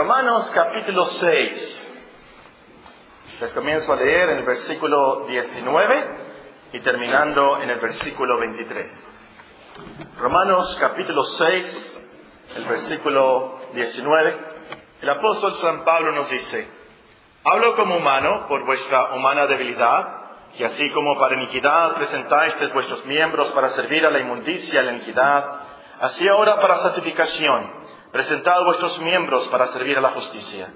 Romanos capítulo 6. Les comienzo a leer en el versículo 19 y terminando en el versículo 23. Romanos capítulo 6, el versículo 19. El apóstol San Pablo nos dice, hablo como humano por vuestra humana debilidad, que así como para iniquidad presentáis vuestros miembros para servir a la inmundicia y la iniquidad, así ahora para santificación presentad vuestros miembros para servir a la justicia.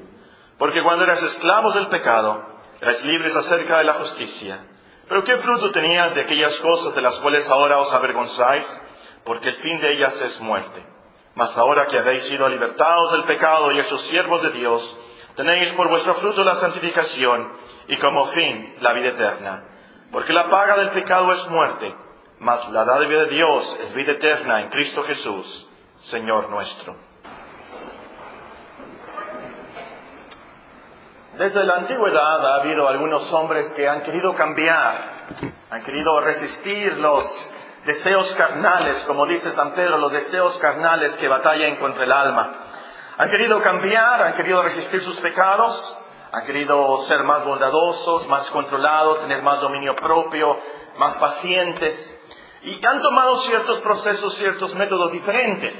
Porque cuando eras esclavos del pecado, erais libres acerca de la justicia. Pero ¿qué fruto tenías de aquellas cosas de las cuales ahora os avergonzáis? Porque el fin de ellas es muerte. Mas ahora que habéis sido libertados del pecado y esos siervos de Dios, tenéis por vuestro fruto la santificación y como fin la vida eterna. Porque la paga del pecado es muerte, mas la dádiva de Dios es vida eterna en Cristo Jesús, Señor nuestro. Desde la antigüedad ha habido algunos hombres que han querido cambiar, han querido resistir los deseos carnales, como dice San Pedro, los deseos carnales que batallan contra el alma. Han querido cambiar, han querido resistir sus pecados, han querido ser más bondadosos, más controlados, tener más dominio propio, más pacientes. Y han tomado ciertos procesos, ciertos métodos diferentes.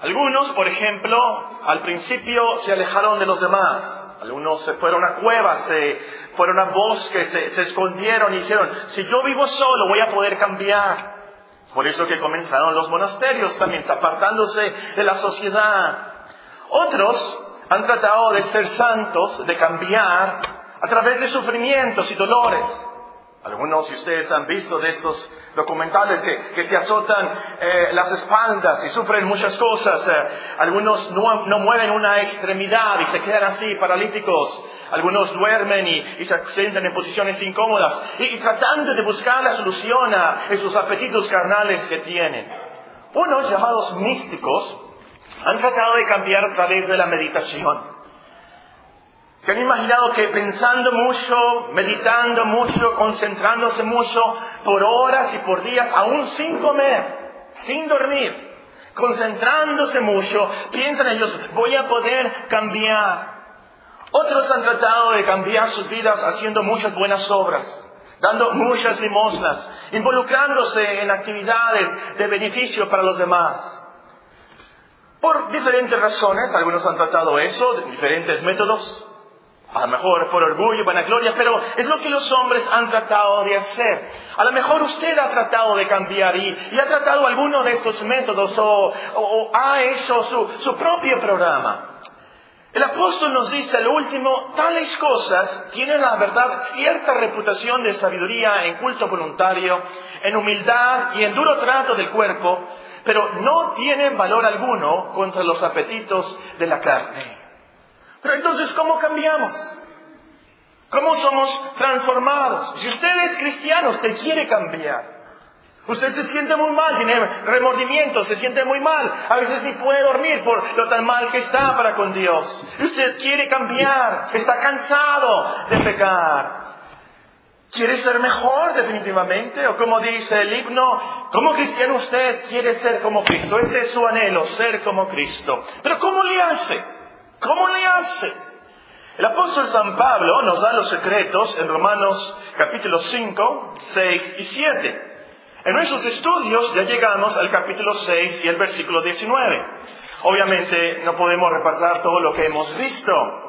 Algunos, por ejemplo, al principio se alejaron de los demás. Algunos se fueron a cuevas, se fueron a bosques, se, escondieron y dijeron, si yo vivo solo voy a poder cambiar. Por eso que comenzaron los monasterios también, apartándose de la sociedad. Otros han tratado de ser santos, de cambiar a través de sufrimientos y dolores. Algunos de ustedes han visto de estos documentales que, se azotan eh, las espaldas y sufren muchas cosas. Eh, algunos no, mueven una extremidad y se quedan así, paralíticos. Algunos duermen y, se sienten en posiciones incómodas y, tratando de buscar la solución a esos apetitos carnales que tienen. Unos llamados místicos han tratado de cambiar a través de la meditación. ¿Se han imaginado que pensando mucho, meditando mucho, concentrándose mucho por horas y por días, aún sin comer, sin dormir, concentrándose mucho, piensan ellos, voy a poder cambiar? Otros han tratado de cambiar sus vidas haciendo muchas buenas obras, dando muchas limosnas, involucrándose en actividades de beneficio para los demás. Por diferentes razones, algunos han tratado eso, diferentes métodos, a lo mejor por orgullo, vanagloria, pero es lo que los hombres han tratado de hacer. A lo mejor usted ha tratado de cambiar y, ha tratado alguno de estos métodos o, ha hecho su, su propio programa. El apóstol nos dice al último, tales cosas tienen la verdad cierta reputación de sabiduría en culto voluntario, en humildad y en duro trato del cuerpo, pero no tienen valor alguno contra los apetitos de la carne. Pero entonces, ¿cómo cambiamos? ¿Cómo somos transformados? Si usted es cristiano, usted quiere cambiar. Usted se siente muy mal, tiene remordimiento, se siente muy mal. A veces ni puede dormir por lo tan mal que está para con Dios. Usted quiere cambiar, está cansado de pecar. ¿Quiere ser mejor definitivamente? O como dice el himno, como cristiano usted quiere ser como Cristo. Ese es su anhelo, ser como Cristo. Pero ¿cómo le hace? ¿Cómo le hace? El apóstol San Pablo nos da los secretos en Romanos capítulo 5, 6 y 7. En nuestros estudios ya llegamos al capítulo 6 y el versículo 19. Obviamente no podemos repasar todo lo que hemos visto,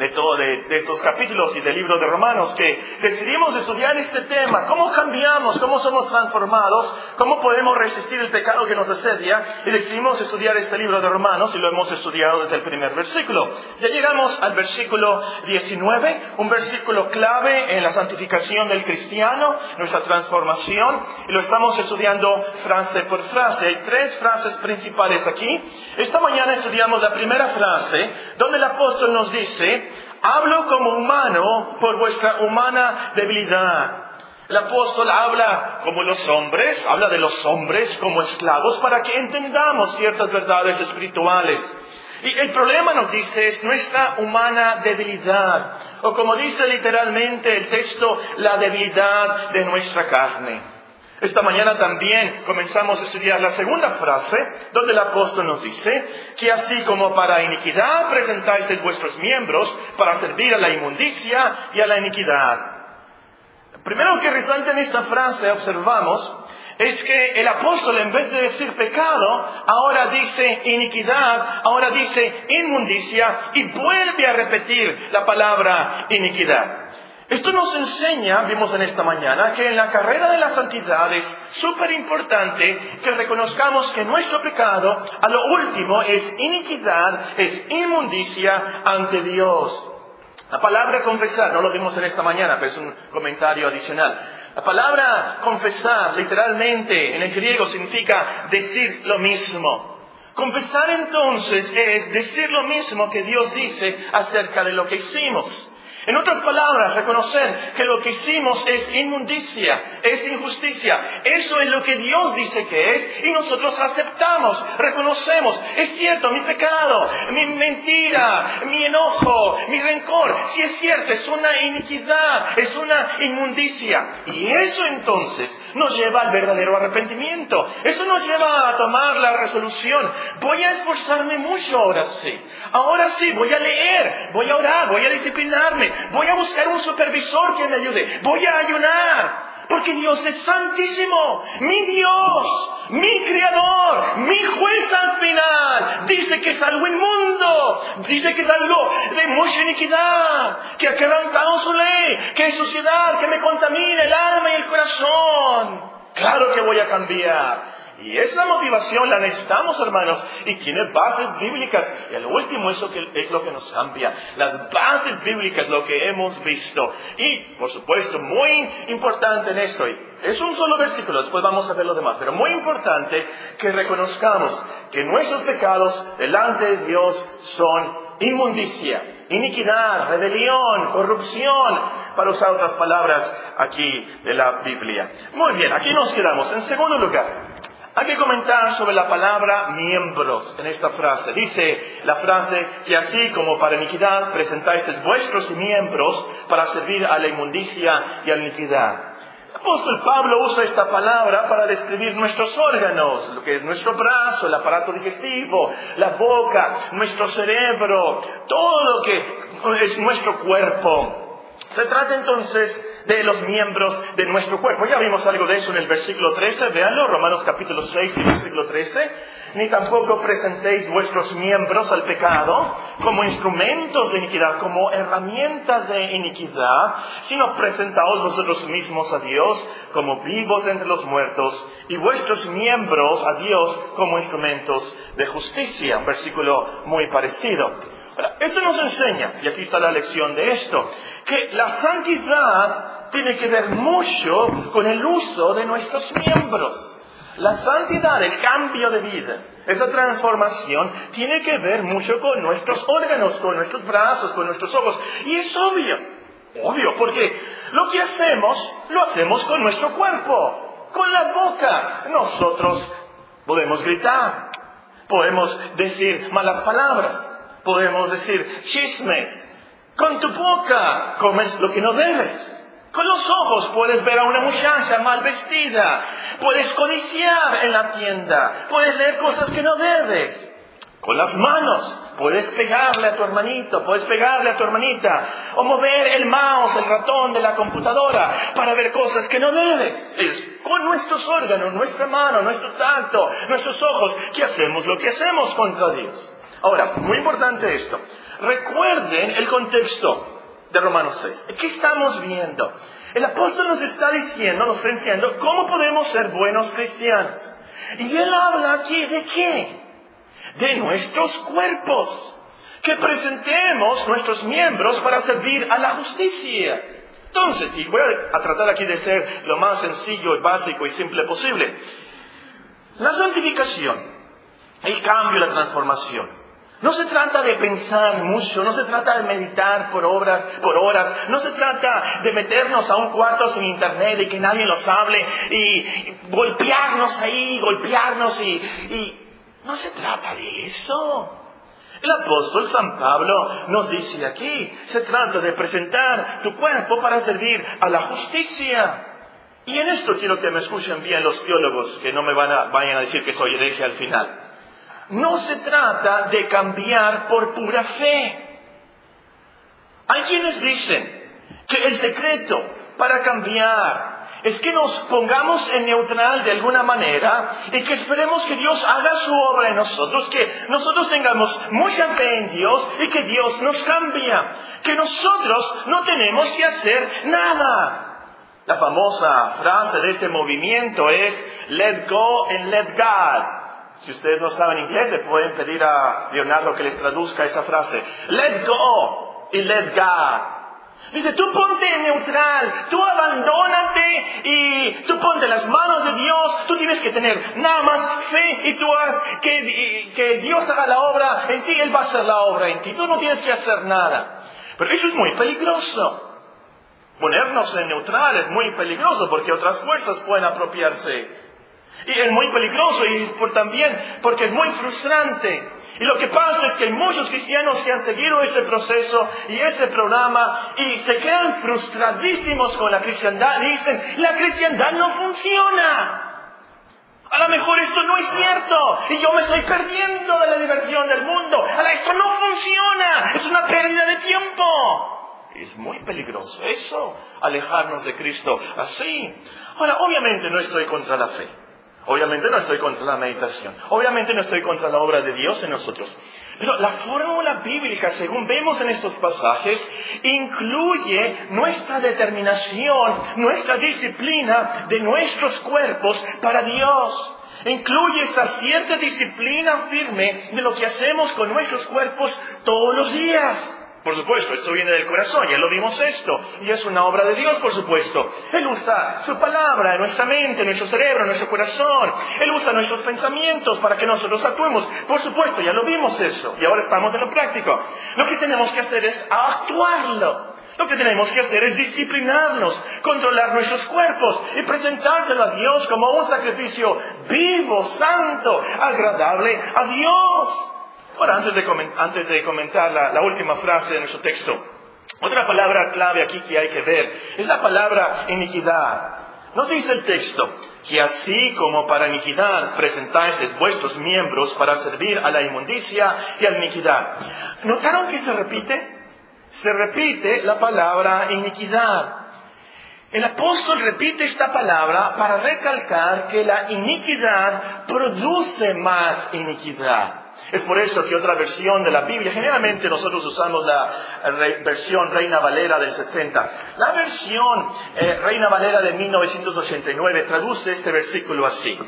de, todo, de, estos capítulos y del libro de Romanos, que decidimos estudiar este tema, cómo cambiamos, cómo somos transformados, cómo podemos resistir el pecado que nos asedia, y decidimos estudiar este libro de Romanos y lo hemos estudiado desde el primer versículo. Ya llegamos al versículo 19, un versículo clave en la santificación del cristiano, nuestra transformación, y lo estamos estudiando frase por frase. Hay tres frases principales aquí. Esta mañana estudiamos la primera frase, donde el apóstol nos dice, Hablo como humano por vuestra humana debilidad. El apóstol habla como los hombres, habla de los hombres como esclavos para que entendamos ciertas verdades espirituales. Y el problema nos dice es nuestra humana debilidad, o como dice literalmente el texto, la debilidad de nuestra carne. Esta mañana también comenzamos a estudiar la segunda frase, donde el apóstol nos dice que así como para iniquidad presentáis vuestros miembros para servir a la inmundicia y a la iniquidad. Primero que resalta en esta frase observamos es que el apóstol en vez de decir pecado, ahora dice iniquidad, ahora dice inmundicia y vuelve a repetir la palabra iniquidad. Esto nos enseña, vimos en esta mañana, que en la carrera de la santidad es súper importante que reconozcamos que nuestro pecado, a lo último, es iniquidad, es inmundicia ante Dios. La palabra confesar, no lo vimos en esta mañana, pero es un comentario adicional. La palabra confesar, literalmente, en el griego significa decir lo mismo. Confesar entonces es decir lo mismo que Dios dice acerca de lo que hicimos. En otras palabras, reconocer que lo que hicimos es inmundicia, es injusticia. Eso es lo que Dios dice que es y nosotros aceptamos, reconocemos. Es cierto, mi pecado, mi mentira, mi enojo, mi rencor, si es cierto, es una iniquidad, es una inmundicia. Y eso entonces nos lleva al verdadero arrepentimiento. Eso nos lleva a tomar la resolución. Voy a esforzarme mucho ahora sí. Ahora sí, voy a leer, voy a orar, voy a disciplinarme, voy a buscar un supervisor que me ayude, voy a ayunar. Porque Dios es santísimo, mi Dios, mi creador, mi juez al final. Dice que es algo inmundo, dice que es algo de mucha iniquidad, que ha quebrantado su ley, que es suciedad, que me contamina el alma y el corazón. Claro que voy a cambiar. Y esa motivación la necesitamos, hermanos, y tiene bases bíblicas. Y el último eso que es lo que nos cambia. Las bases bíblicas, lo que hemos visto. Y, por supuesto, muy importante en esto, es un solo versículo, después vamos a ver lo demás, pero muy importante que reconozcamos que nuestros pecados delante de Dios son inmundicia, iniquidad, rebelión, corrupción, para usar otras palabras aquí de la Biblia. Muy bien, aquí nos quedamos. En segundo lugar, hay que comentar sobre la palabra miembros en esta frase. Dice la frase que así como para iniquidad presentáis vuestros miembros para servir a la inmundicia y a la iniquidad. El apóstol Pablo usa esta palabra para describir nuestros órganos, lo que es nuestro brazo, el aparato digestivo, la boca, nuestro cerebro, todo lo que es nuestro cuerpo. Se trata entonces de los miembros de nuestro cuerpo. Ya vimos algo de eso en el versículo 13, véanlo, Romanos capítulo 6 y versículo 13. Ni tampoco presentéis vuestros miembros al pecado como instrumentos de iniquidad, como herramientas de iniquidad, sino presentaos vosotros mismos a Dios como vivos entre los muertos y vuestros miembros a Dios como instrumentos de justicia. Un versículo muy parecido. Esto nos enseña, y aquí está la lección de esto, que la santidad tiene que ver mucho con el uso de nuestros miembros. La santidad, el cambio de vida, esa transformación tiene que ver mucho con nuestros órganos, con nuestros brazos, con nuestros ojos. Y es obvio, obvio, porque lo que hacemos, lo hacemos con nuestro cuerpo, con la boca. Nosotros podemos gritar, podemos decir malas palabras, podemos decir chismes, con tu boca comes lo que no debes. Con los ojos puedes ver a una muchacha mal vestida. Puedes codiciar en la tienda. Puedes leer cosas que no debes. Con las manos puedes pegarle a tu hermanito, puedes pegarle a tu hermanita, o mover el mouse, el ratón de la computadora para ver cosas que no debes. Es con nuestros órganos, nuestra mano, nuestro tacto, nuestros ojos, que hacemos lo que hacemos contra Dios. Ahora, muy importante esto. Recuerden el contexto de Romanos 6. ¿Qué estamos viendo? El apóstol nos está diciendo, nos está enseñando cómo podemos ser buenos cristianos. Y él habla aquí de qué? De nuestros cuerpos. Que presentemos nuestros miembros para servir a la justicia. Entonces, y voy a tratar aquí de ser lo más sencillo, básico y simple posible. La santificación, el cambio, la transformación, no se trata de pensar mucho, no se trata de meditar por horas, por horas, no se trata de meternos a un cuarto sin internet y que nadie nos hable y, golpearnos ahí, golpearnos y, y no se trata de eso. El apóstol San Pablo nos dice aquí, se trata de presentar tu cuerpo para servir a la justicia. Y en esto quiero que me escuchen bien los teólogos, que no me van a, vayan a decir que soy hereje al final. No se trata de cambiar por pura fe. Hay quienes dicen que el secreto para cambiar es que nos pongamos en neutral de alguna manera y que esperemos que Dios haga su obra en nosotros, que nosotros tengamos mucha fe en Dios y que Dios nos cambia, que nosotros no tenemos que hacer nada. La famosa frase de ese movimiento es let go and let God. Si ustedes no saben inglés, le pueden pedir a Leonardo que les traduzca esa frase. Let go y let God. Dice, tú ponte neutral, tú abandónate y tú ponte las manos de Dios, tú tienes que tener nada más fe y tú haz que, que Dios haga la obra en ti, Él va a hacer la obra en ti, tú no tienes que hacer nada. Pero eso es muy peligroso. Ponernos en neutral es muy peligroso porque otras fuerzas pueden apropiarse. Y es muy peligroso y por, también porque es muy frustrante. Y lo que pasa es que hay muchos cristianos que han seguido ese proceso y ese programa y se quedan frustradísimos con la cristiandad y dicen, la cristiandad no funciona. A lo mejor esto no es cierto y yo me estoy perdiendo de la diversión del mundo. Esto no funciona. Es una pérdida de tiempo. Es muy peligroso eso, alejarnos de Cristo así. Ahora, obviamente no estoy contra la fe. Obviamente no estoy contra la meditación. Obviamente no estoy contra la obra de Dios en nosotros. Pero la fórmula bíblica, según vemos en estos pasajes, incluye nuestra determinación, nuestra disciplina de nuestros cuerpos para Dios. Incluye esa cierta disciplina firme de lo que hacemos con nuestros cuerpos todos los días. Por supuesto, esto viene del corazón, ya lo vimos esto, y es una obra de Dios, por supuesto. Él usa su palabra en nuestra mente, en nuestro cerebro, nuestro corazón. Él usa nuestros pensamientos para que nosotros actuemos. Por supuesto, ya lo vimos eso, y ahora estamos en lo práctico. Lo que tenemos que hacer es actuarlo. Lo que tenemos que hacer es disciplinarnos, controlar nuestros cuerpos y presentárselo a Dios como un sacrificio vivo, santo, agradable a Dios. Ahora, antes de, comentar la, última frase de nuestro texto, otra palabra clave aquí que hay que ver es la palabra iniquidad. Nos dice el texto que así como para iniquidad presentáis vuestros miembros para servir a la inmundicia y a la iniquidad. ¿Notaron que se repite? Se repite la palabra iniquidad. El apóstol repite esta palabra para recalcar que la iniquidad produce más iniquidad. Es por eso que otra versión de la Biblia, generalmente nosotros usamos la versión Reina Valera del 60. La versión eh, Reina Valera de 1989 traduce este versículo así.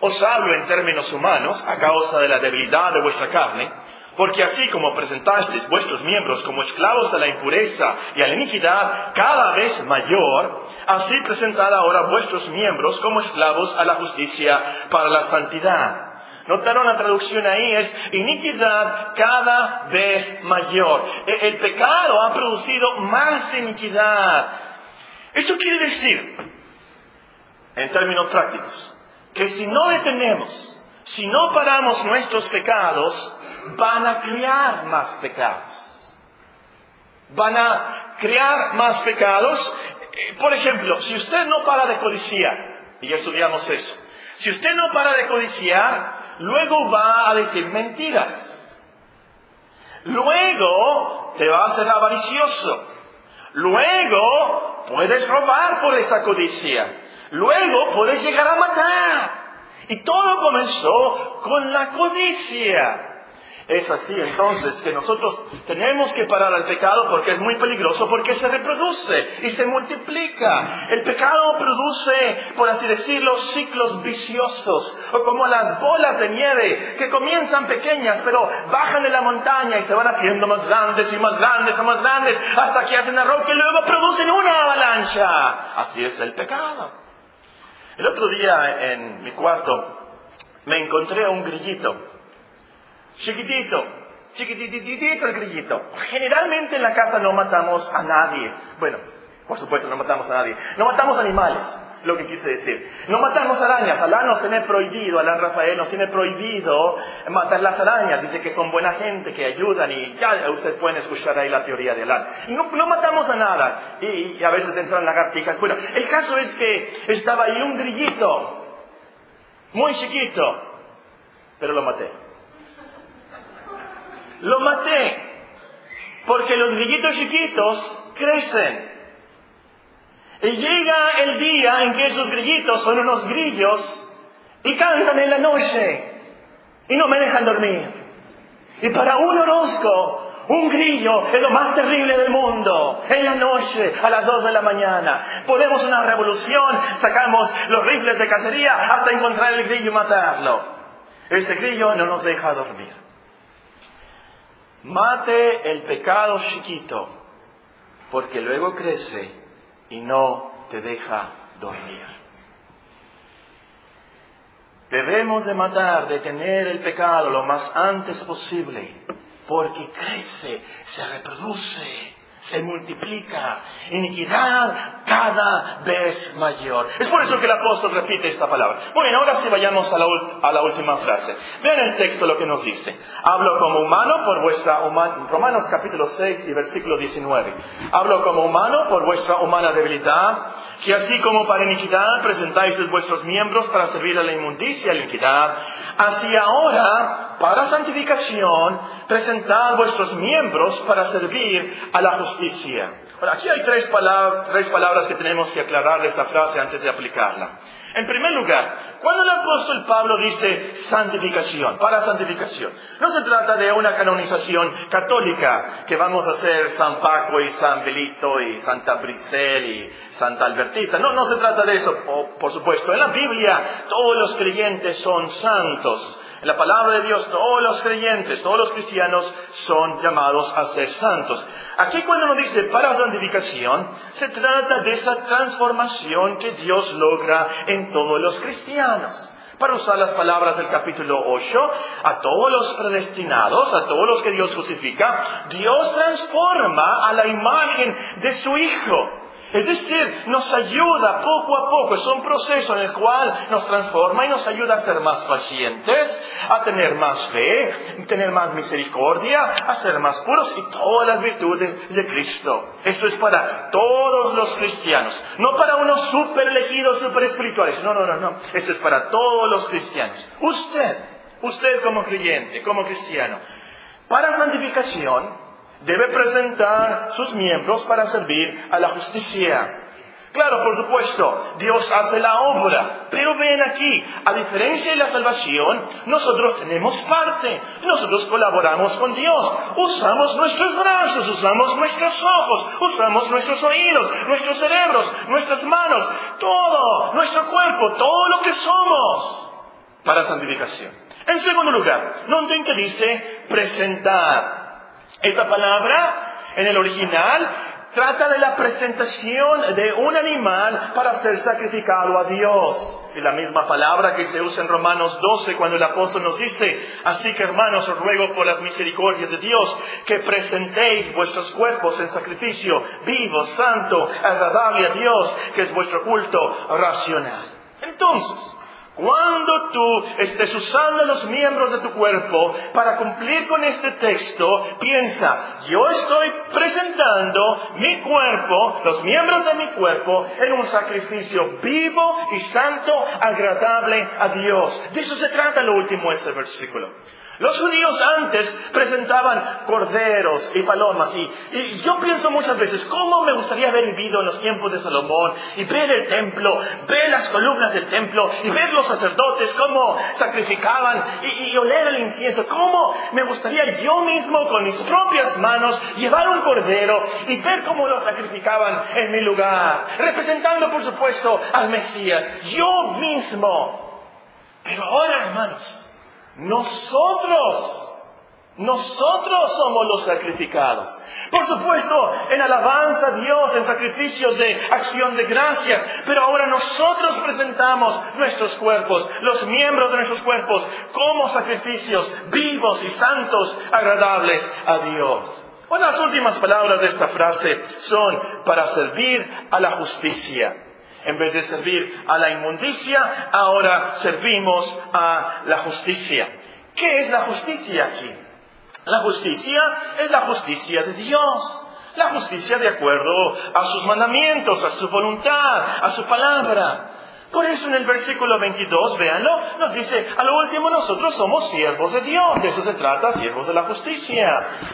Os hablo en términos humanos a causa de la debilidad de vuestra carne, porque así como presentasteis vuestros miembros como esclavos a la impureza y a la iniquidad cada vez mayor, así presentad ahora vuestros miembros como esclavos a la justicia para la santidad. Notaron la traducción ahí, es iniquidad cada vez mayor. E, el pecado ha producido más iniquidad. Esto quiere decir, en términos prácticos, que si no detenemos, si no paramos nuestros pecados, van a crear más pecados. Van a crear más pecados. Eh, por ejemplo, si usted no para de codiciar, y ya estudiamos eso, si usted no para de codiciar, luego va a decir mentiras. Luego te va a hacer avaricioso. Luego puedes robar por esa codicia. Luego puedes llegar a matar. Y todo comenzó con la codicia. Es así entonces que nosotros tenemos que parar al pecado porque es muy peligroso, porque se reproduce y se multiplica. El pecado produce, por así decirlo, ciclos viciosos, o como las bolas de nieve que comienzan pequeñas, pero bajan de la montaña y se van haciendo más grandes y más grandes y más grandes hasta que hacen roca y luego producen una avalancha. Así es el pecado. El otro día en mi cuarto me encontré a un grillito Chiquitito, chiquitititito el grillito. Generalmente en la casa no matamos a nadie. Bueno, por supuesto no matamos a nadie. No matamos animales. lo que quise decir. No matamos arañas. Alá nos tiene prohibido, Alá Rafael nos tiene prohibido matar las arañas. Dice que son buena gente, que ayudan y ya ustedes pueden escuchar ahí la teoría de Alá. No, no matamos a nada. Y, a veces entran lagartijas. Bueno, el caso es que estaba ahí un grillito, muy chiquito, pero lo maté. Lo maté. Porque los grillitos chiquitos crecen. Y llega el día en que esos grillitos son unos grillos y cantan en la noche y no me dejan dormir. Y para un orozco, un grillo es lo más terrible del mundo. En la noche, a las dos de la mañana, ponemos una revolución, sacamos los rifles de cacería hasta encontrar el grillo y matarlo. Ese grillo no nos deja dormir. Mate el pecado chiquito, porque luego crece y no te deja dormir. Debemos de matar, detener el pecado lo más antes posible, porque crece, se reproduce se multiplica, iniquidad cada vez mayor. Es por eso que el apóstol repite esta palabra. Bueno, ahora sí vayamos a la, última frase. Vean el texto lo que nos dice. Hablo como humano por vuestra humana, Romanos capítulo 6 y versículo 19. Hablo como humano por vuestra humana debilidad, que así como para iniquidad presentáis vuestros miembros para servir a la inmundicia, a la iniquidad, así ahora para santificación presentad vuestros miembros para servir a la justicia. Aquí hay tres palabras, tres palabras que tenemos que aclarar de esta frase antes de aplicarla. En primer lugar, cuando el apóstol Pablo dice santificación, para santificación, no se trata de una canonización católica, que vamos a hacer San Paco y San Belito y Santa Brisel y Santa Albertita. No, no se trata de eso, por supuesto. En la Biblia todos los creyentes son santos. En la palabra de Dios todos los creyentes, todos los cristianos son llamados a ser santos. Aquí cuando nos dice para santificación, se trata de esa transformación que Dios logra en todos los cristianos. Para usar las palabras del capítulo 8, a todos los predestinados, a todos los que Dios justifica, Dios transforma a la imagen de su Hijo. Es decir, nos ayuda poco a poco, es un proceso en el cual nos transforma y nos ayuda a ser más pacientes, a tener más fe, a tener más misericordia, a ser más puros y todas las virtudes de Cristo. Esto es para todos los cristianos, no para unos super elegidos, super espirituales, no, no, no, no, esto es para todos los cristianos. Usted, usted como creyente, como cristiano, para santificación, debe presentar sus miembros para servir a la justicia. Claro, por supuesto, Dios hace la obra, pero ven aquí, a diferencia de la salvación, nosotros tenemos parte, nosotros colaboramos con Dios, usamos nuestros brazos, usamos nuestros ojos, usamos nuestros oídos, nuestros cerebros, nuestras manos, todo, nuestro cuerpo, todo lo que somos para santificación. En segundo lugar, noten que dice presentar. Esta palabra en el original trata de la presentación de un animal para ser sacrificado a Dios. Y la misma palabra que se usa en Romanos 12 cuando el apóstol nos dice, así que hermanos os ruego por las misericordias de Dios que presentéis vuestros cuerpos en sacrificio vivo, santo, agradable a Dios, que es vuestro culto racional. Entonces, cuando tú estés usando los miembros de tu cuerpo para cumplir con este texto, piensa, yo estoy presentando mi cuerpo, los miembros de mi cuerpo, en un sacrificio vivo y santo, agradable a Dios. De eso se trata lo último de este versículo. Los judíos antes presentaban corderos y palomas y, yo pienso muchas veces, ¿cómo me gustaría haber vivido en los tiempos de Salomón y ver el templo, ver las columnas del templo y ver los sacerdotes cómo sacrificaban y, y oler el incienso? ¿Cómo me gustaría yo mismo con mis propias manos llevar un cordero y ver cómo lo sacrificaban en mi lugar? Representando, por supuesto, al Mesías, yo mismo. Pero ahora, hermanos, nosotros, nosotros somos los sacrificados. Por supuesto, en alabanza a Dios, en sacrificios de acción de gracias, pero ahora nosotros presentamos nuestros cuerpos, los miembros de nuestros cuerpos, como sacrificios vivos y santos, agradables a Dios. Bueno, las últimas palabras de esta frase son para servir a la justicia. En vez de servir a la inmundicia, ahora servimos a la justicia. ¿Qué es la justicia aquí? La justicia es la justicia de Dios. La justicia de acuerdo a sus mandamientos, a su voluntad, a su palabra. Por eso en el versículo 22, véanlo, nos dice, a lo último nosotros somos siervos de Dios, de eso se trata, siervos de la justicia.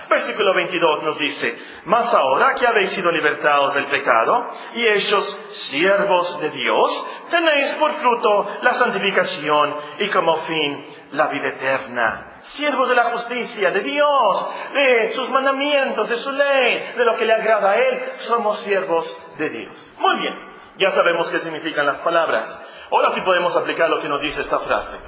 Versículo 22 nos dice, mas ahora que habéis sido libertados del pecado y hechos siervos de Dios, tenéis por fruto la santificación y como fin la vida eterna. Siervos de la justicia, de Dios, de sus mandamientos, de su ley, de lo que le agrada a Él, somos siervos de Dios. Muy bien. Ya sabemos qué significan las palabras. Ahora sí podemos aplicar lo que nos dice esta frase.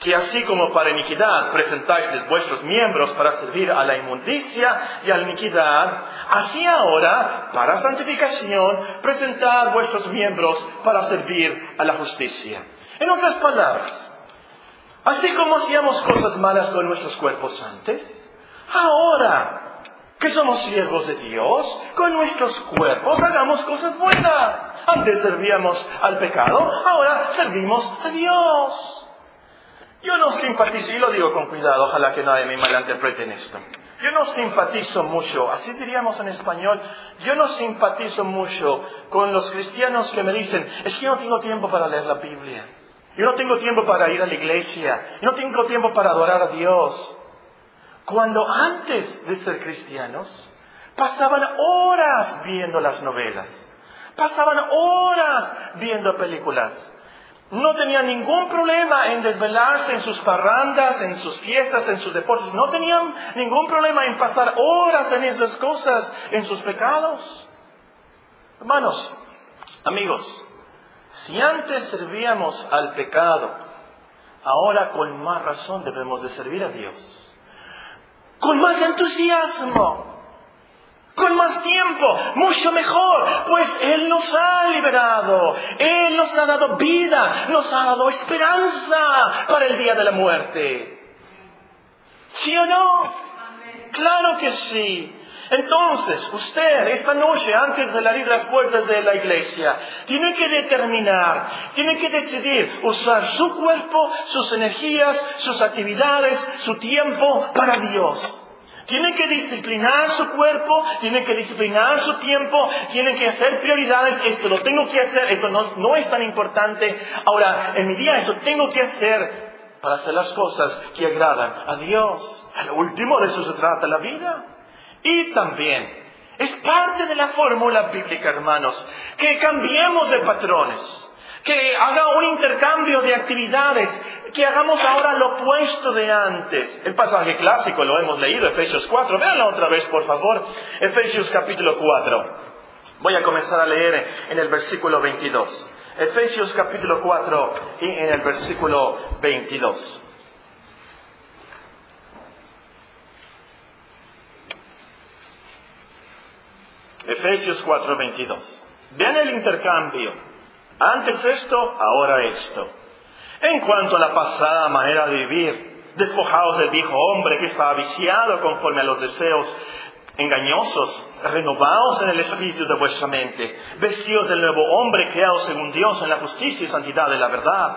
Que así como para iniquidad presentáis vuestros miembros para servir a la inmundicia y a la iniquidad, así ahora, para santificación, presentad vuestros miembros para servir a la justicia. En otras palabras, así como hacíamos cosas malas con nuestros cuerpos antes, ahora que somos siervos de Dios, con nuestros cuerpos hagamos cosas buenas. Antes servíamos al pecado, ahora servimos a Dios. Yo no simpatizo, y lo digo con cuidado, ojalá que nadie me malinterprete en esto. Yo no simpatizo mucho, así diríamos en español, yo no simpatizo mucho con los cristianos que me dicen, es que yo no tengo tiempo para leer la Biblia, yo no tengo tiempo para ir a la iglesia, yo no tengo tiempo para adorar a Dios. Cuando antes de ser cristianos, pasaban horas viendo las novelas Pasaban horas viendo películas. No tenían ningún problema en desvelarse en sus parrandas, en sus fiestas, en sus deportes. No tenían ningún problema en pasar horas en esas cosas, en sus pecados. Hermanos, amigos, si antes servíamos al pecado, ahora con más razón debemos de servir a Dios. Con más entusiasmo con más tiempo, mucho mejor, pues Él nos ha liberado, Él nos ha dado vida, nos ha dado esperanza para el día de la muerte. ¿Sí o no? Claro que sí. Entonces, usted esta noche, antes de abrir las puertas de la iglesia, tiene que determinar, tiene que decidir usar su cuerpo, sus energías, sus actividades, su tiempo para Dios. Tiene que disciplinar su cuerpo, tiene que disciplinar su tiempo, tiene que hacer prioridades. Esto lo tengo que hacer, eso no, es tan importante. Ahora, en mi día eso tengo que hacer para hacer las cosas que agradan a Dios. Al último de eso se trata la vida. Y también es parte de la fórmula bíblica, hermanos, que cambiemos de patrones que haga un intercambio de actividades, que hagamos ahora lo opuesto de antes. El pasaje clásico lo hemos leído, Efesios 4, véanlo otra vez, por favor, Efesios capítulo 4. Voy a comenzar a leer en el versículo 22. Efesios capítulo 4 y en el versículo 22. Efesios 4, 22. Vean el intercambio. Antes esto, ahora esto. En cuanto a la pasada manera de vivir, despojados del viejo hombre que estaba viciado conforme a los deseos engañosos, renovados en el espíritu de vuestra mente, vestidos del nuevo hombre creado según Dios en la justicia y santidad de la verdad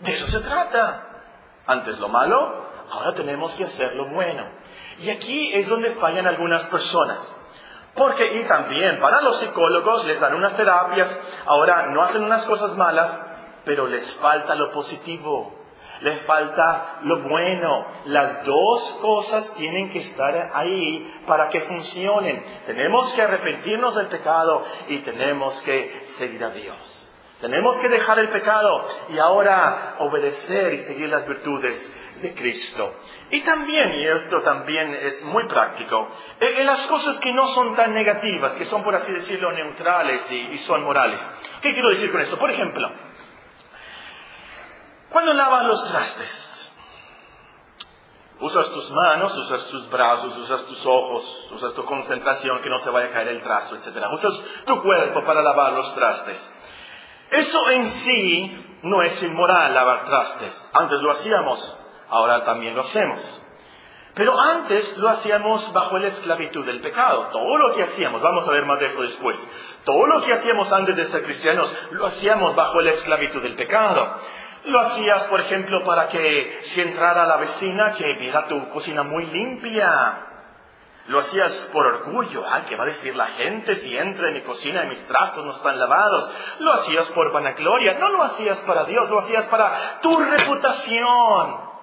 De eso se trata. Antes lo malo, ahora tenemos que hacer lo bueno. Y aquí es donde fallan algunas personas. Porque, y también para los psicólogos les dan unas terapias, ahora no hacen unas cosas malas, pero les falta lo positivo, les falta lo bueno. Las dos cosas tienen que estar ahí para que funcionen. Tenemos que arrepentirnos del pecado y tenemos que seguir a Dios. Tenemos que dejar el pecado y ahora obedecer y seguir las virtudes de Cristo. Y también, y esto también es muy práctico, en las cosas que no son tan negativas, que son, por así decirlo, neutrales y, y son morales. ¿Qué quiero decir con esto? Por ejemplo, cuando lavas los trastes, Usas tus manos, usas tus brazos, usas tus ojos, usas tu concentración que no se vaya a caer el trazo, etc. Usas tu cuerpo para lavar los trastes. Eso en sí no es inmoral lavar trastes. Antes lo hacíamos, ahora también lo hacemos. Pero antes lo hacíamos bajo la esclavitud del pecado. Todo lo que hacíamos, vamos a ver más de eso después, todo lo que hacíamos antes de ser cristianos, lo hacíamos bajo la esclavitud del pecado. Lo hacías, por ejemplo, para que si entrara la vecina, que viera tu cocina muy limpia. Lo hacías por orgullo. Ay, ¿qué va a decir la gente si entra en mi cocina y mis trastos no están lavados? Lo hacías por vanagloria. No lo hacías para Dios, lo hacías para tu reputación.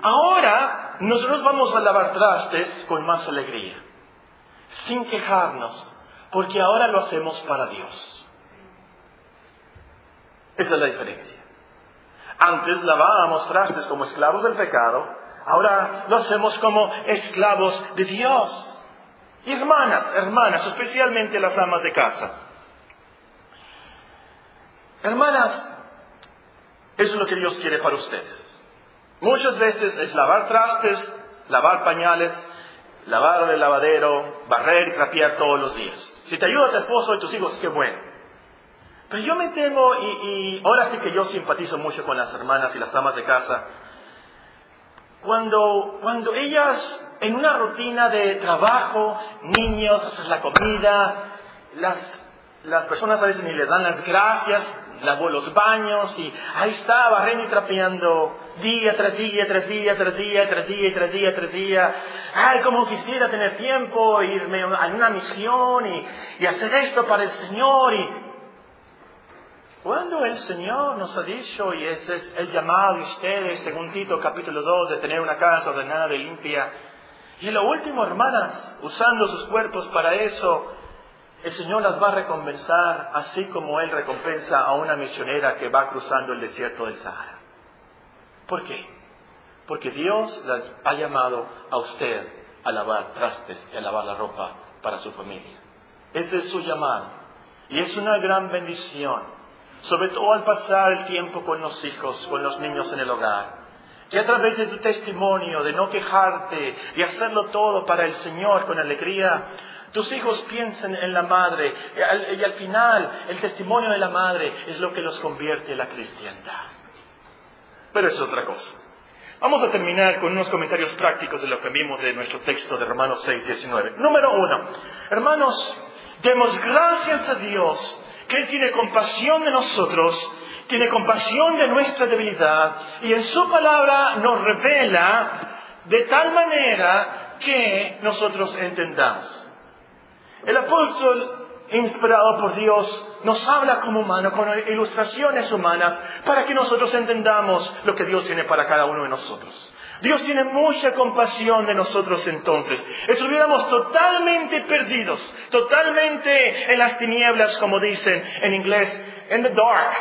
Ahora nosotros vamos a lavar trastes con más alegría, sin quejarnos, porque ahora lo hacemos para Dios. Esa es la diferencia. Antes lavábamos trastes como esclavos del pecado, ahora lo hacemos como esclavos de Dios. Y hermanas, hermanas, especialmente las amas de casa. Hermanas, eso es lo que Dios quiere para ustedes. Muchas veces es lavar trastes, lavar pañales, lavar el lavadero, barrer y trapear todos los días. Si te ayuda tu esposo y tus hijos, qué bueno. Pero yo me temo, y, ahora sí que yo simpatizo mucho con las hermanas y las amas de casa, cuando, cuando ellas en una rutina de trabajo, niños, la comida, las, las personas a veces ni le dan las gracias, lavó los baños y ahí está barriendo y trapeando día tras día, tras día, tras día, tras día, tras día, tras día. Ay, como quisiera tener tiempo, irme a una misión y, y hacer esto para el Señor y cuando el Señor nos ha dicho, y ese es el llamado de ustedes, según Tito capítulo 2, de tener una casa ordenada y limpia, y lo último, hermanas, usando sus cuerpos para eso, el Señor las va a recompensar, así como Él recompensa a una misionera que va cruzando el desierto del Sahara. ¿Por qué? Porque Dios las ha llamado a usted a lavar trastes y a lavar la ropa para su familia. Ese es su llamado. Y es una gran bendición sobre todo al pasar el tiempo con los hijos, con los niños en el hogar. Que a través de tu testimonio, de no quejarte y hacerlo todo para el Señor con alegría, tus hijos piensen en la madre y al final el testimonio de la madre es lo que los convierte en la cristiandad. Pero es otra cosa. Vamos a terminar con unos comentarios prácticos de lo que vimos de nuestro texto de Romanos 6, 19. Número uno, hermanos, demos gracias a Dios Él tiene compasión de nosotros, tiene compasión de nuestra debilidad y en su palabra nos revela de tal manera que nosotros entendamos. El apóstol, inspirado por Dios, nos habla como humano, con ilustraciones humanas, para que nosotros entendamos lo que Dios tiene para cada uno de nosotros. Dios tiene mucha compasión de nosotros entonces. Estuviéramos totalmente perdidos, totalmente en las tinieblas, como dicen en inglés, in the dark.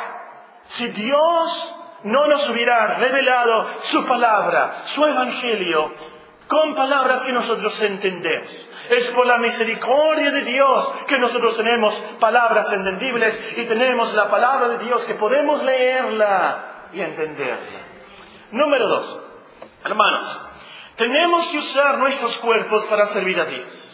Si Dios no nos hubiera revelado su palabra, su evangelio, con palabras que nosotros entendemos. Es por la misericordia de Dios que nosotros tenemos palabras entendibles y tenemos la palabra de Dios que podemos leerla y entenderla. Número dos, Hermanos, tenemos que usar nuestros cuerpos para servir a Dios.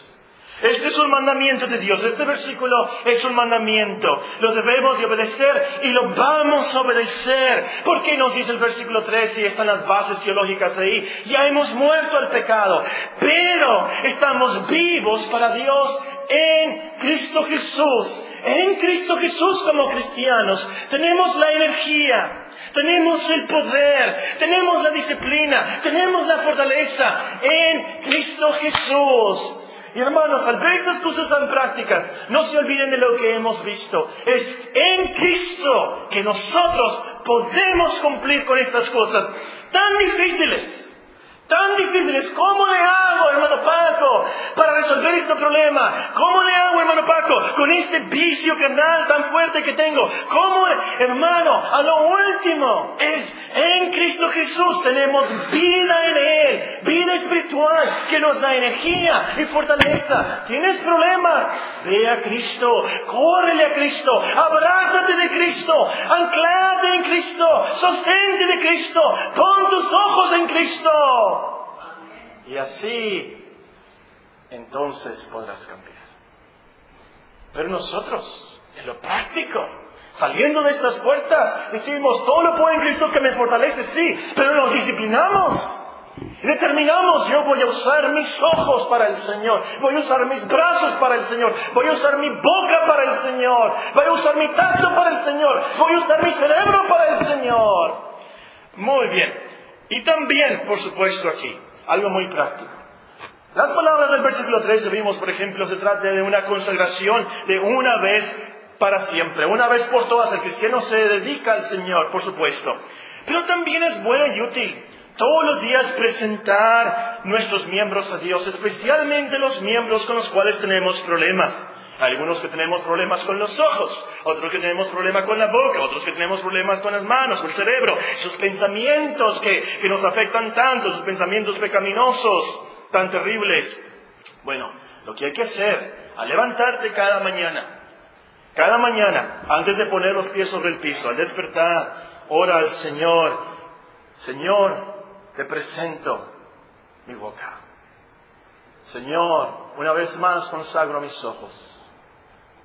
Este es un mandamiento de Dios. Este versículo es un mandamiento. Lo debemos de obedecer y lo vamos a obedecer. ¿Por qué nos dice el versículo 3 y están las bases teológicas ahí? Ya hemos muerto al pecado, pero estamos vivos para Dios en Cristo Jesús. En Cristo Jesús como cristianos tenemos la energía, tenemos el poder, tenemos la disciplina, tenemos la fortaleza en Cristo Jesús. Y hermanos, al ver estas cosas tan prácticas, no se olviden de lo que hemos visto. Es en Cristo que nosotros podemos cumplir con estas cosas tan difíciles. Tan difíciles. ¿Cómo le hago, hermano Paco, para resolver este problema. ¿Cómo le hago, hermano Paco, con este vicio carnal tan fuerte que tengo? ¿Cómo, hermano, a lo último es en Cristo Jesús tenemos vida en Él, vida espiritual que nos da energía y fortaleza. ¿Tienes problemas? Ve a Cristo, córrele a Cristo, abrázate de Cristo, anclate en Cristo, sostente de Cristo, pon tus ojos en Cristo. Y así, entonces podrás cambiar. Pero nosotros, en lo práctico, saliendo de estas puertas, decimos, todo lo puedo en Cristo que me fortalece, sí, pero nos disciplinamos. Y determinamos, yo voy a usar mis ojos para el Señor, voy a usar mis brazos para el Señor, voy a usar mi boca para el Señor, voy a usar mi tacto para el Señor, voy a usar mi cerebro para el Señor. Muy bien. Y también, por supuesto, aquí, algo muy práctico. Las palabras del versículo 13 vimos, por ejemplo, se trata de una consagración de una vez para siempre, una vez por todas. El cristiano se dedica al Señor, por supuesto. Pero también es bueno y útil todos los días presentar nuestros miembros a Dios, especialmente los miembros con los cuales tenemos problemas. Algunos que tenemos problemas con los ojos, otros que tenemos problemas con la boca, otros que tenemos problemas con las manos, con el cerebro, esos pensamientos que, que nos afectan tanto, esos pensamientos pecaminosos tan terribles. Bueno, lo que hay que hacer al levantarte cada mañana, cada mañana, antes de poner los pies sobre el piso, al despertar, ora al Señor, Señor, te presento mi boca. Señor, una vez más consagro mis ojos.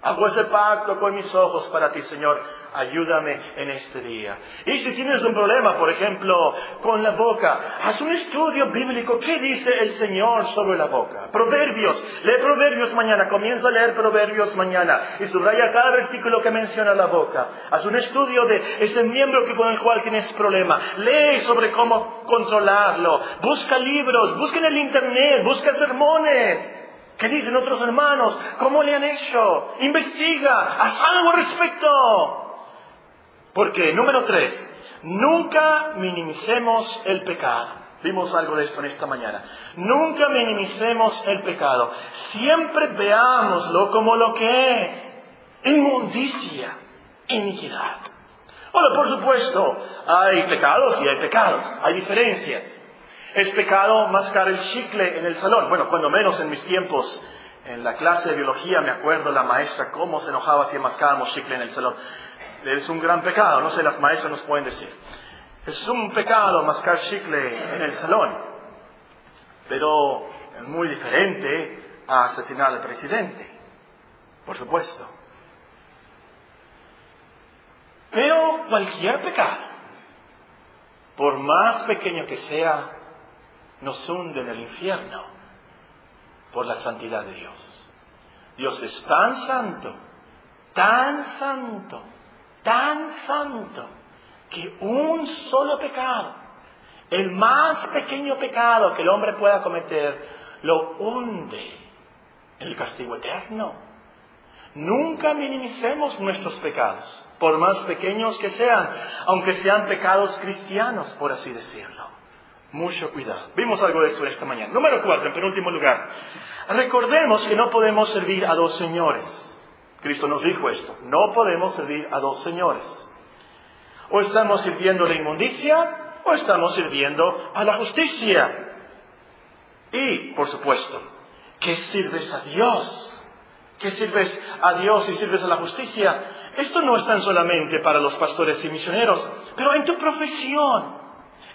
Hago ese pacto con mis ojos para ti, Señor. Ayúdame en este día. Y si tienes un problema, por ejemplo, con la boca, haz un estudio bíblico. ¿Qué dice el Señor sobre la boca? Proverbios. Lee Proverbios mañana. Comienza a leer Proverbios mañana. Y subraya cada versículo que menciona la boca. Haz un estudio de ese miembro que con el cual tienes problema. Lee sobre cómo controlarlo. Busca libros. Busca en el internet. Busca sermones. ¿Qué dicen otros hermanos? ¿Cómo le han hecho? Investiga, haz algo al respecto. Porque, número tres, nunca minimicemos el pecado. Vimos algo de esto en esta mañana. Nunca minimicemos el pecado. Siempre veámoslo como lo que es. Inmundicia, iniquidad. Bueno, por supuesto, hay pecados y hay pecados. Hay diferencias. Es pecado mascar el chicle en el salón. Bueno, cuando menos en mis tiempos, en la clase de biología, me acuerdo la maestra cómo se enojaba si mascábamos chicle en el salón. Es un gran pecado, no sé, las maestras nos pueden decir. Es un pecado mascar chicle en el salón, pero es muy diferente a asesinar al presidente, por supuesto. Pero cualquier pecado, por más pequeño que sea, nos hunde en el infierno por la santidad de Dios. Dios es tan santo, tan santo, tan santo, que un solo pecado, el más pequeño pecado que el hombre pueda cometer, lo hunde en el castigo eterno. Nunca minimicemos nuestros pecados, por más pequeños que sean, aunque sean pecados cristianos, por así decirlo. Mucho cuidado. Vimos algo de esto esta mañana. Número cuatro, en penúltimo lugar. Recordemos que no podemos servir a dos señores. Cristo nos dijo esto. No podemos servir a dos señores. O estamos sirviendo la inmundicia o estamos sirviendo a la justicia. Y, por supuesto, ¿qué sirves a Dios? ¿Qué sirves a Dios y sirves a la justicia? Esto no es tan solamente para los pastores y misioneros, pero en tu profesión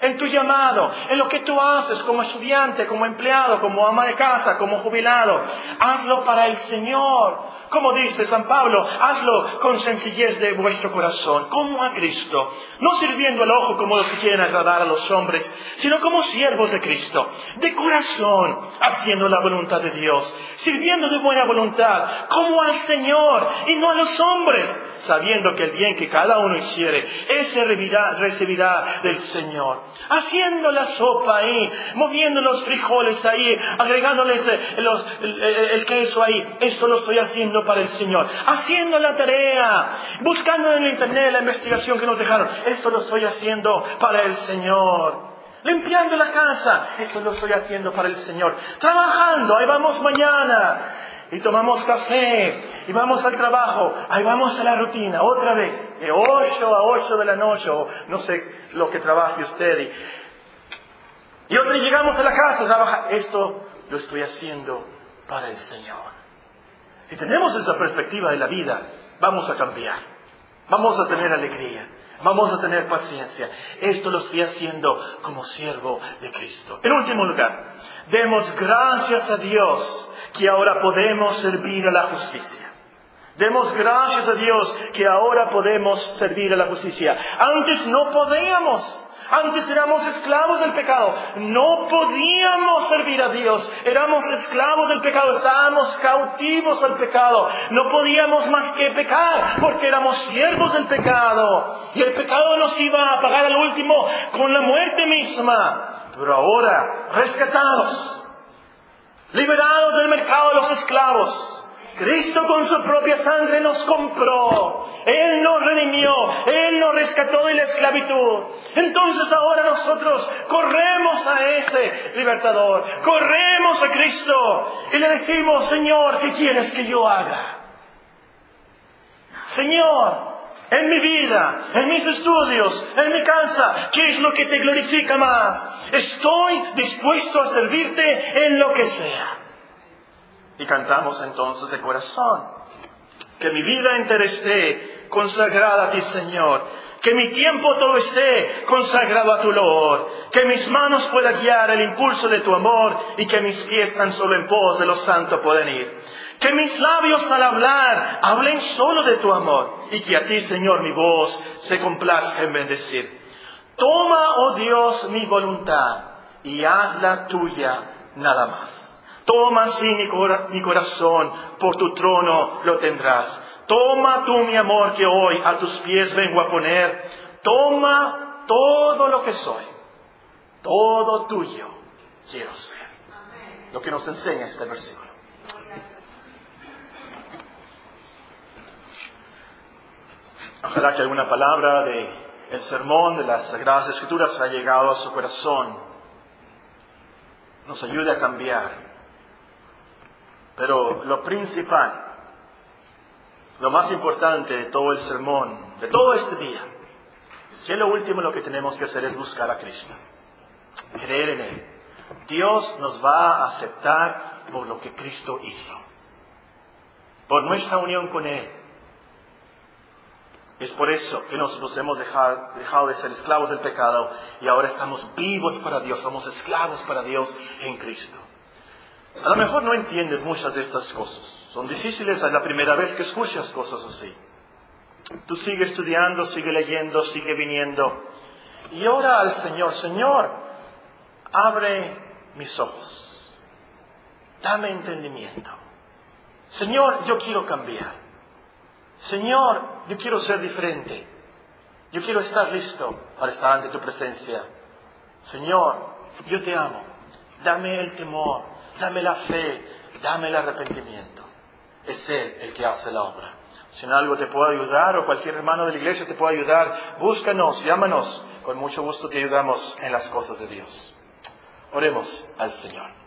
en tu llamado, en lo que tú haces como estudiante, como empleado, como ama de casa, como jubilado. Hazlo para el Señor. Como dice San Pablo, hazlo con sencillez de vuestro corazón, como a Cristo, no sirviendo al ojo como los que quieren agradar a los hombres, sino como siervos de Cristo, de corazón, haciendo la voluntad de Dios, sirviendo de buena voluntad, como al Señor y no a los hombres, sabiendo que el bien que cada uno hiciere, ese recibirá, del Señor. Haciendo la sopa ahí, moviendo los frijoles ahí, agregándoles eh, el queso ahí, esto lo estoy haciendo para el Señor. Haciendo la tarea, buscando en el internet la investigación que nos dejaron, esto lo estoy haciendo para el Señor limpiando la casa. Esto lo estoy haciendo para el Señor. Trabajando, ahí vamos mañana. Y tomamos café, y vamos al trabajo, ahí vamos a la rutina, otra vez, de 8 a 8 de la noche, o no sé lo que trabaje usted. Y, y otra llegamos a la casa, trabaja. Esto lo estoy haciendo para el Señor. Si tenemos esa perspectiva de la vida, vamos a cambiar, vamos a tener alegría, Vamos a tener paciencia. Esto lo estoy haciendo como siervo de Cristo. En último lugar, demos gracias a Dios que ahora podemos servir a la justicia. Demos gracias a Dios que ahora podemos servir a la justicia. Antes no podíamos. Antes éramos esclavos del pecado. No podíamos servir a Dios. Éramos esclavos del pecado. Estábamos cautivos al pecado. No podíamos más que pecar porque éramos siervos del pecado. Y el pecado nos iba a pagar al último con la muerte misma. Pero ahora, rescatados, liberados del mercado de los esclavos, Cristo con su propia sangre nos compró. Él nos redimió. Él nos rescató de la esclavitud. Entonces ahora nosotros corremos a ese libertador. Corremos a Cristo. Y le decimos, Señor, ¿qué quieres que yo haga? Señor, en mi vida, en mis estudios, en mi casa, ¿qué es lo que te glorifica más? Estoy dispuesto a servirte en lo que sea. Y cantamos entonces de corazón. Que mi vida entera esté consagrada a ti, Señor. Que mi tiempo todo esté consagrado a tu loor. Que mis manos puedan guiar el impulso de tu amor y que mis pies tan solo en pos de los santos puedan ir. Que mis labios al hablar hablen solo de tu amor y que a ti, Señor, mi voz se complazca en bendecir. Toma, oh Dios, mi voluntad y hazla tuya nada más. Toma así mi, corazón, por tu trono lo tendrás. Toma tú mi amor que hoy a tus pies vengo a poner. Toma todo lo que soy. Todo tuyo quiero ser. Lo que nos enseña este versículo. Ojalá que alguna palabra del el sermón de las Sagradas Escrituras haya llegado a su corazón. Nos ayude a cambiar pero lo principal, lo más importante de todo el sermón, de todo este día, es que lo último lo que tenemos que hacer es buscar a Cristo, creer en Él. Dios nos va a aceptar por lo que Cristo hizo, por nuestra unión con Él. Es por eso que nosotros hemos dejado, dejado, de ser esclavos del pecado y ahora estamos vivos para Dios, somos esclavos para Dios en Cristo. A lo mejor no entiendes muchas de estas cosas. Son difíciles la primera vez que escuchas cosas así. Tú sigue estudiando, sigue leyendo, sigue viniendo. Y ora al Señor, Señor, abre mis ojos. Dame entendimiento. Señor, yo quiero cambiar. Señor, yo quiero ser diferente. Yo quiero estar listo para estar ante tu presencia. Señor, yo te amo. Dame el temor dame la fe, dame el arrepentimiento. Es Él el que hace la obra. Si en algo te puedo ayudar o cualquier hermano de la iglesia te puede ayudar, búscanos, llámanos. Con mucho gusto te ayudamos en las cosas de Dios. Oremos al Señor.